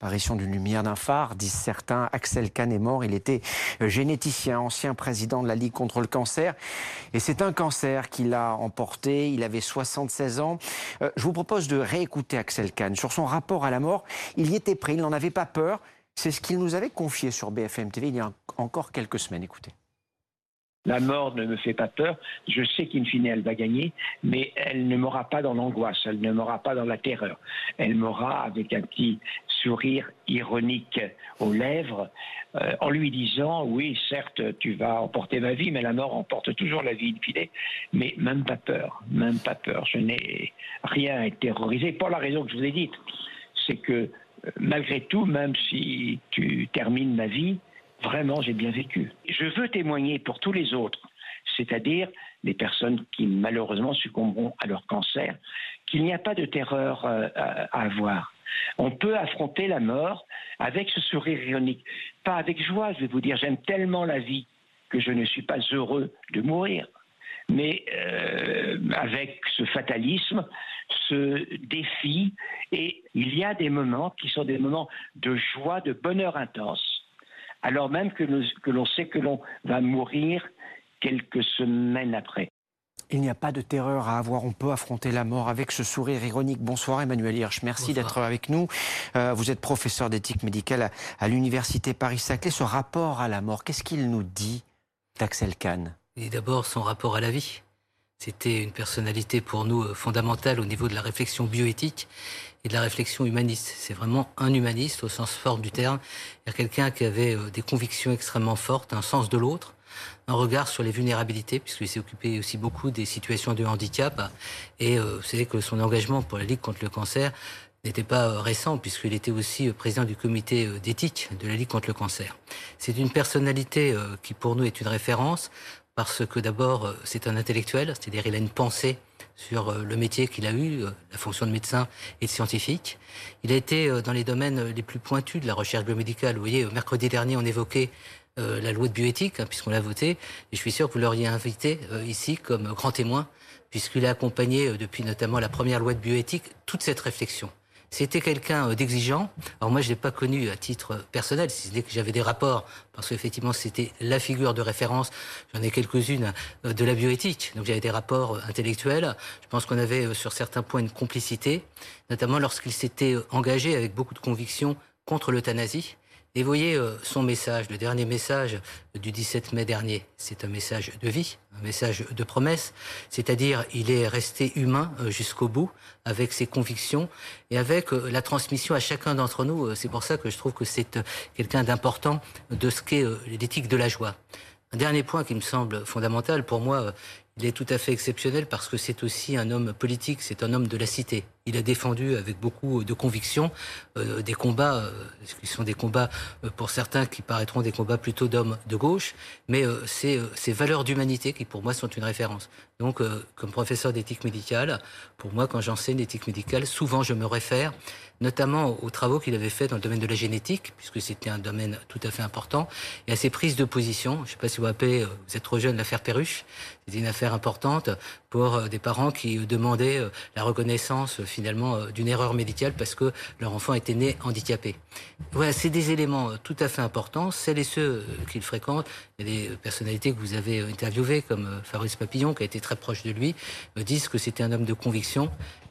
Apparition d'une lumière d'un phare, disent certains. Axel Kahn est mort. Il était généticien, ancien président de la Ligue contre le cancer. Et c'est un cancer qui l'a emporté. Il avait 76 ans. Euh, je vous propose de réécouter Axel Kahn sur son rapport à la mort. Il y était prêt, il n'en avait pas peur. C'est ce qu'il nous avait confié sur BFM TV il y a encore quelques semaines. Écoutez. La mort ne me fait pas peur. Je sais qu'in fine, elle va gagner, mais elle ne m'aura pas dans l'angoisse, elle ne m'aura pas dans la terreur. Elle m'aura avec un petit sourire ironique aux lèvres, euh, en lui disant Oui, certes, tu vas emporter ma vie, mais la mort emporte toujours la vie fine. Mais même pas peur, même pas peur. Je n'ai rien à être terrorisé pour la raison que je vous ai dite. C'est que euh, malgré tout, même si tu termines ma vie, Vraiment, j'ai bien vécu. Je veux témoigner pour tous les autres, c'est-à-dire les personnes qui malheureusement succomberont à leur cancer, qu'il n'y a pas de terreur euh, à avoir. On peut affronter la mort avec ce sourire ironique. Pas avec joie, je vais vous dire, j'aime tellement la vie que je ne suis pas heureux de mourir. Mais euh, avec ce fatalisme, ce défi, et il y a des moments qui sont des moments de joie, de bonheur intense alors même que, l'on sait que l'on va mourir quelques semaines après. Il n'y a pas de terreur à avoir, on peut affronter la mort avec ce sourire ironique. Bonsoir Emmanuel Hirsch, merci d'être avec nous. Euh, vous êtes professeur d'éthique médicale à, l'Université Paris-Saclay. Ce rapport à la mort, qu'est-ce qu'il nous dit d'Axel Kahn? Et d'abord son rapport à la vie. C'était une personnalité pour nous euh, fondamentale au niveau de la réflexion bioéthique et de la réflexion humaniste. C'est vraiment un humaniste au sens fort du terme. Il y a quelqu'un qui avait euh, des convictions extrêmement fortes, un sens de l'autre, un regard sur les vulnérabilités, puisqu'il s'est occupé aussi beaucoup des situations de handicap. Et euh, vous savez que son engagement pour la Ligue contre le cancer n'était pas euh, récent, puisqu'il était aussi président du comité d'éthique de la Ligue contre le cancer. C'est une personnalité qui, pour nous, est une référence, parce que d'abord, c'est un intellectuel, c'est-à-dire il a une pensée sur euh, le métier qu'il a eu, euh, la fonction de médecin et de scientifique. Il a été euh, dans les domaines les plus pointus de la recherche biomédicale. Vous voyez, mercredi dernier, on évoquait la loi de bioéthique, hein, puisqu'on l'a votée, et je suis sûr que vous l'auriez invité ici comme grand témoin, puisqu'il a accompagné depuis notamment la première loi de bioéthique toute cette réflexion. C'était quelqu'un euh, d'exigeant. Alors moi, je l'ai pas connu à titre personnel, si que j'avais des rapports, parce qu'effectivement, c'était la figure de référence. J'en ai quelques-unes euh, de la bioéthique. Donc j'avais des rapports euh, intellectuels. Je pense qu'on avait sur certains points une complicité, notamment lorsqu'il s'était engagé avec beaucoup de conviction contre l'euthanasie. Et voyez euh, son message, le dernier message du 17 mai dernier. C'est un message de vie, un message de promesse. C'est-à-dire, il est resté humain euh, jusqu'au bout, avec ses convictions et avec euh, la transmission à chacun d'entre nous. C'est pour ça que je trouve que c'est quelqu'un d'important de ce qu'est l'éthique de la joie. Un dernier point qui me semble fondamental pour moi, il est tout à fait exceptionnel parce que c'est aussi un homme politique, c'est un homme de la cité. Il a défendu avec beaucoup de conviction euh, des combats, euh, qui sont des combats euh, pour certains qui paraîtront des combats plutôt d'hommes de gauche, mais c'est ces valeurs d'humanité qui pour moi sont une référence. Donc, comme professeur d'éthique médicale, pour moi, quand j'enseigne l'éthique médicale, souvent je me réfère notamment aux travaux qu'il avait fait dans le domaine de la génétique, puisque c'était un domaine tout à fait important, et à ses prises de position. Je ne sais pas si vous rappelez, vous êtes trop jeune, l'affaire Perruche. C'était une affaire importante pour des parents qui demandaient la reconnaissance finalement euh, d'une erreur médicale parce que leur enfant était né handicapé. Voilà, c'est des éléments euh, tout à fait importants. Celles et ceux euh, qu'il fréquente, il y a des personnalités que vous avez interviewées comme Fabrice Papillon, qui a été très proche de lui, me disent que c'était un homme de conviction.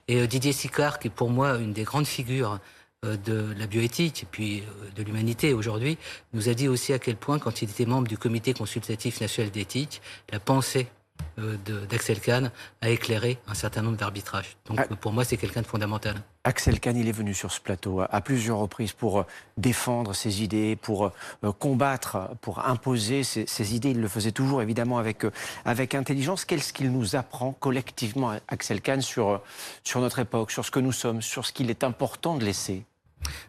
Et Didier Sicard, qui est pour moi une des grandes figures de la bioéthique et puis de l'humanité aujourd'hui, nous a dit aussi à quel point, quand il était membre du comité consultatif national d'éthique, la pensée d'Axel Kahn a éclairé un certain nombre d'arbitrages. Donc ah. pour moi, c'est quelqu'un de fondamental. Axel Kahn, il est venu sur ce plateau à plusieurs reprises pour euh, défendre ses idées, pour euh, combattre, pour imposer ses, idées. Il le faisait toujours évidemment avec, avec intelligence. Qu'est-ce qu'il nous apprend collectivement, Axel Kahn, sur, sur notre époque, sur ce que nous sommes, sur ce qu'il est important de laisser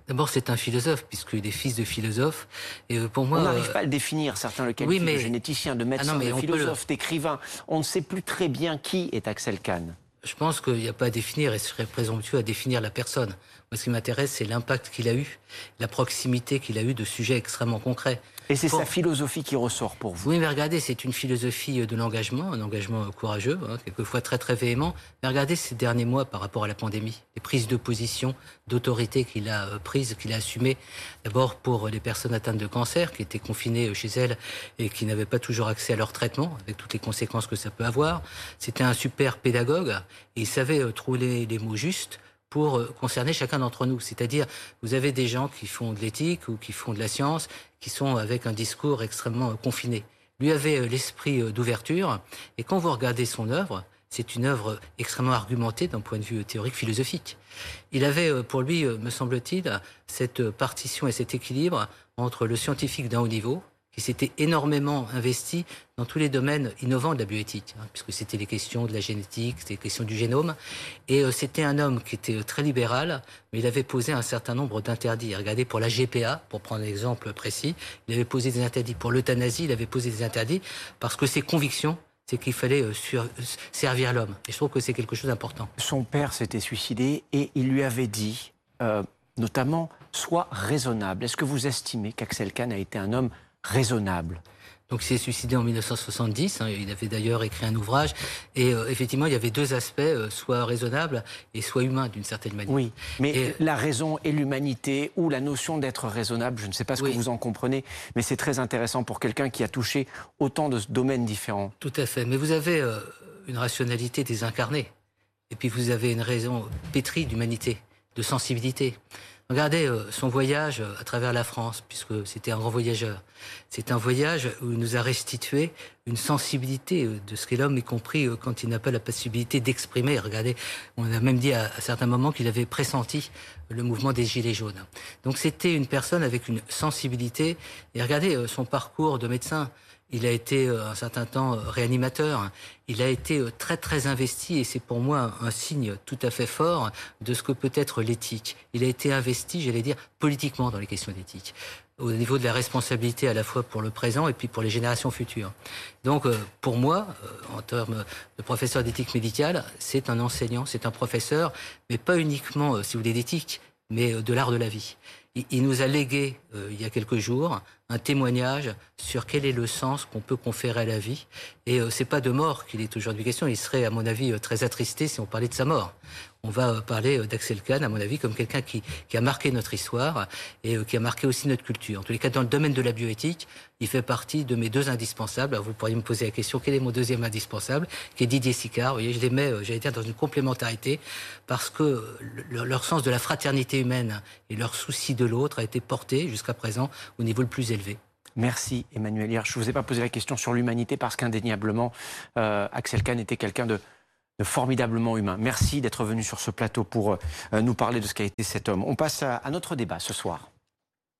D'abord, c'est un philosophe, puisqu'il est fils de philosophe. Et euh, pour moi, on n'arrive pas à le définir. Certains le qualifient de généticien, de ah médecin, de philosophe, d'écrivain. On ne sait plus très bien qui est Axel Kahn. Je pense qu'il n'y a pas à définir et ce serait présomptueux à définir la personne. Moi, ce qui m'intéresse, c'est l'impact qu'il a eu, la proximité qu'il a eu de sujets extrêmement concrets. Et c'est sa philosophie qui ressort pour vous Oui, mais regardez, c'est une philosophie de l'engagement, un engagement courageux, hein, quelquefois très très véhément. Mais regardez ces derniers mois par rapport à la pandémie, les prises de position, d'autorité qu'il a euh, prises, qu'il a assumées. D'abord pour les personnes atteintes de cancer, qui étaient confinées euh, chez elles et qui n'avaient pas toujours accès à leur traitement, avec toutes les conséquences que ça peut avoir. C'était un super pédagogue et il savait euh, trouver les mots justes pour euh, concerner chacun d'entre nous. C'est-à-dire, vous avez des gens qui font de l'éthique ou qui font de la science, qui sont avec un discours extrêmement euh, confiné. Lui avait euh, l'esprit d'ouverture, et quand vous regardez son œuvre, c'est une œuvre extrêmement argumentée d'un point de vue théorique, philosophique. Il avait, pour lui, me semble-t-il, cette partition et cet équilibre entre le scientifique d'un haut niveau, qui s'était énormément investi dans tous les domaines innovants de la bioéthique, hein, puisque c'était les questions de la génétique, c'était les questions du génome. Et euh, c'était un homme qui était euh, très libéral, mais il avait posé un certain nombre d'interdits. Regardez, pour la GPA, pour prendre un exemple précis, il avait posé des interdits. Pour l'euthanasie, il avait posé des interdits parce que ses convictions, c'est qu'il fallait euh, servir l'homme. Et je trouve que c'est quelque chose d'important. Son père s'était suicidé et il lui avait dit, notamment, sois raisonnable. Est-ce que vous estimez qu'Axel Kahn a été un homme raisonnable. Donc il s'est suicidé en 1970, hein, il avait d'ailleurs écrit un ouvrage, et euh, effectivement il y avait deux aspects, euh, soit raisonnable et soit humain d'une certaine manière. Oui, mais la raison et l'humanité, ou la notion d'être raisonnable, je ne sais pas ce que vous en comprenez, mais c'est très intéressant pour quelqu'un qui a touché autant de domaines différents. Tout à fait, mais vous avez euh, une rationalité désincarnée, et puis vous avez une raison pétrie d'humanité, de sensibilité. Regardez euh, son voyage euh, à travers la France, puisque c'était un grand voyageur. C'est un voyage où il nous a restitué une sensibilité euh, de ce qu'est l'homme, y compris quand il n'a pas la possibilité d'exprimer. Regardez, on a même dit à, à certains moments qu'il avait pressenti le mouvement des Gilets jaunes. Donc c'était une personne avec une sensibilité. Et regardez son parcours de médecin. Il a été euh, un certain temps euh, réanimateur. Il a été euh, très très investi et c'est pour moi un signe tout à fait fort de ce que peut être l'éthique. Il a été investi, j'allais dire, politiquement dans les questions d'éthique au niveau de la responsabilité à la fois pour le présent et puis pour les générations futures. Donc pour moi, en termes de professeur d'éthique médicale, c'est un enseignant, c'est un professeur, mais pas uniquement, si vous voulez, d'éthique, mais de l'art de la vie. Il nous a légué, il y a quelques jours, un témoignage sur quel est le sens qu'on peut conférer à la vie. Et euh, c'est pas de mort qu'il est aujourd'hui question. Il serait, à mon avis, euh, très attristé si on parlait de sa mort. On va euh, parler d'Axel Kahn, à mon avis, comme quelqu'un qui, a marqué notre histoire et qui a marqué aussi notre culture. En tous les cas, dans le domaine de la bioéthique, il fait partie de mes deux indispensables. Vous pourriez me poser la question, quel est mon deuxième indispensable Qui est Didier Sicard? Vous voyez, je les mets, j'allais dire, dans une complémentarité parce que leur sens de la fraternité humaine et leur souci de l'autre a été porté jusqu'à présent au niveau le plus élevé. Merci Emmanuel Hier. Je ne vous ai pas posé la question sur l'humanité parce qu'indéniablement, euh, Axel Kahn était quelqu'un de, formidablement humain. Merci d'être venu sur ce plateau pour euh, nous parler de ce qu'a été cet homme. On passe à notre débat ce soir.